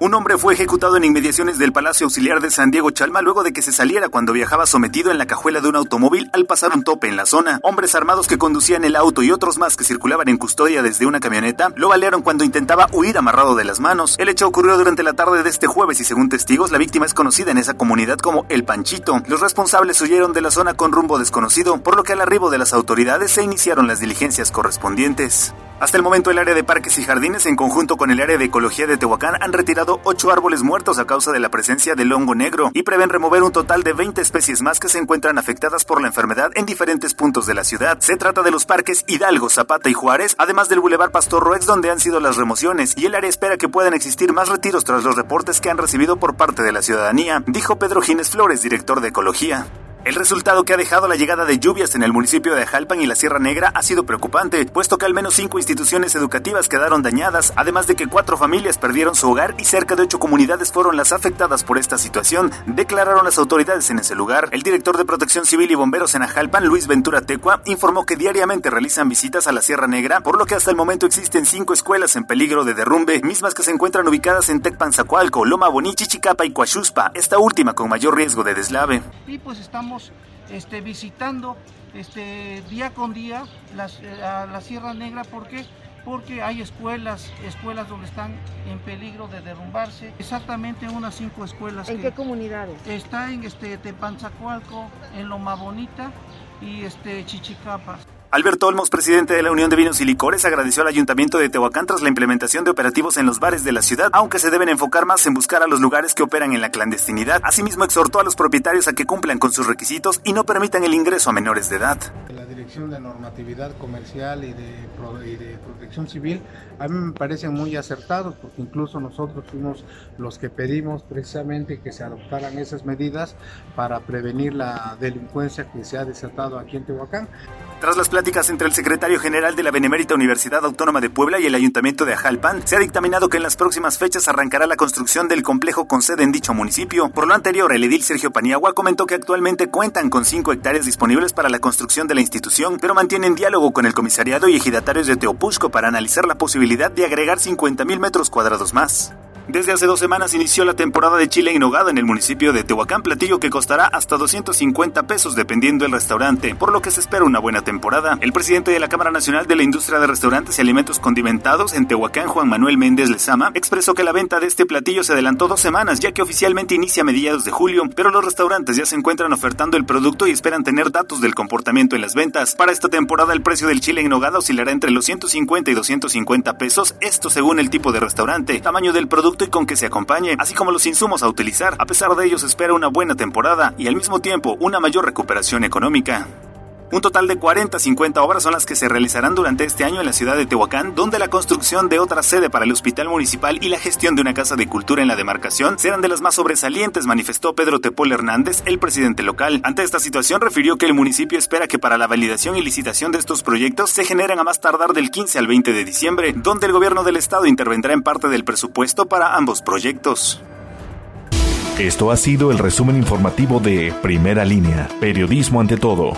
Un hombre fue ejecutado en inmediaciones del Palacio Auxiliar de San Diego Chalma luego de que se saliera cuando viajaba sometido en la cajuela de un automóvil al pasar un tope en la zona. Hombres armados que conducían el auto y otros más que circulaban en custodia desde una camioneta lo balearon cuando intentaba huir amarrado de las manos. El hecho ocurrió durante la tarde de este jueves y según testigos la víctima es conocida en esa comunidad como El Panchito. Los responsables huyeron de la zona con rumbo desconocido, por lo que al arribo de las autoridades se iniciaron las diligencias correspondientes. Hasta el momento el área de parques y jardines en conjunto con el área de ecología de Tehuacán han retirado ocho árboles muertos a causa de la presencia del hongo negro y prevén remover un total de 20 especies más que se encuentran afectadas por la enfermedad en diferentes puntos de la ciudad. Se trata de los parques Hidalgo, Zapata y Juárez, además del Boulevard Pastor Roex donde han sido las remociones y el área espera que puedan existir más retiros tras los reportes que han recibido por parte de la ciudadanía, dijo Pedro Gines Flores, director de Ecología. El resultado que ha dejado la llegada de lluvias en el municipio de Jalpan y la Sierra Negra ha sido preocupante, puesto que al menos cinco instituciones educativas quedaron dañadas, además de que cuatro familias perdieron su hogar y cerca de ocho comunidades fueron las afectadas por esta situación, declararon las autoridades en ese lugar. El director de Protección Civil y Bomberos en Ajalpan, Luis Ventura Tecua, informó que diariamente realizan visitas a la Sierra Negra, por lo que hasta el momento existen cinco escuelas en peligro de derrumbe, mismas que se encuentran ubicadas en Tecpanzacualco, Loma Bonichi, Chicapa y Coachuspá, esta última con mayor riesgo de deslave. Pues este, visitando este, día con día las, eh, la Sierra Negra. ¿Por qué? Porque hay escuelas, escuelas donde están en peligro de derrumbarse. Exactamente unas cinco escuelas. ¿En qué comunidades? Está en este, Tepanzacualco, en Loma Bonita y este, Chichicapas. Alberto Olmos, presidente de la Unión de Vinos y Licores, agradeció al Ayuntamiento de Tehuacán tras la implementación de operativos en los bares de la ciudad, aunque se deben enfocar más en buscar a los lugares que operan en la clandestinidad. Asimismo, exhortó a los propietarios a que cumplan con sus requisitos y no permitan el ingreso a menores de edad. De Normatividad Comercial y de, y de Protección Civil a mí me parecen muy acertados, porque incluso nosotros fuimos los que pedimos precisamente que se adoptaran esas medidas para prevenir la delincuencia que se ha desatado aquí en Tehuacán. Tras las pláticas entre el secretario general de la Benemérita Universidad Autónoma de Puebla y el Ayuntamiento de Ajalpan, se ha dictaminado que en las próximas fechas arrancará la construcción del complejo con sede en dicho municipio. Por lo anterior, el edil Sergio Paniagua comentó que actualmente cuentan con 5 hectáreas disponibles para la construcción de la institución, pero mantienen diálogo con el comisariado y ejidatarios de Teopusco para analizar la posibilidad de agregar 50 mil metros cuadrados más. Desde hace dos semanas inició la temporada de chile en nogada en el municipio de Tehuacán, platillo que costará hasta 250 pesos dependiendo del restaurante, por lo que se espera una buena temporada. El presidente de la Cámara Nacional de la Industria de Restaurantes y Alimentos Condimentados en Tehuacán, Juan Manuel Méndez Lezama, expresó que la venta de este platillo se adelantó dos semanas, ya que oficialmente inicia a mediados de julio, pero los restaurantes ya se encuentran ofertando el producto y esperan tener datos del comportamiento en las ventas. Para esta temporada el precio del chile en nogada oscilará entre los 150 y 250 pesos, esto según el tipo de restaurante, tamaño del producto y con que se acompañe, así como los insumos a utilizar. A pesar de ello, se espera una buena temporada y al mismo tiempo una mayor recuperación económica. Un total de 40-50 obras son las que se realizarán durante este año en la ciudad de Tehuacán, donde la construcción de otra sede para el hospital municipal y la gestión de una casa de cultura en la demarcación serán de las más sobresalientes, manifestó Pedro Tepol Hernández, el presidente local. Ante esta situación, refirió que el municipio espera que para la validación y licitación de estos proyectos se generen a más tardar del 15 al 20 de diciembre, donde el gobierno del estado intervendrá en parte del presupuesto para ambos proyectos. Esto ha sido el resumen informativo de Primera Línea, Periodismo ante todo.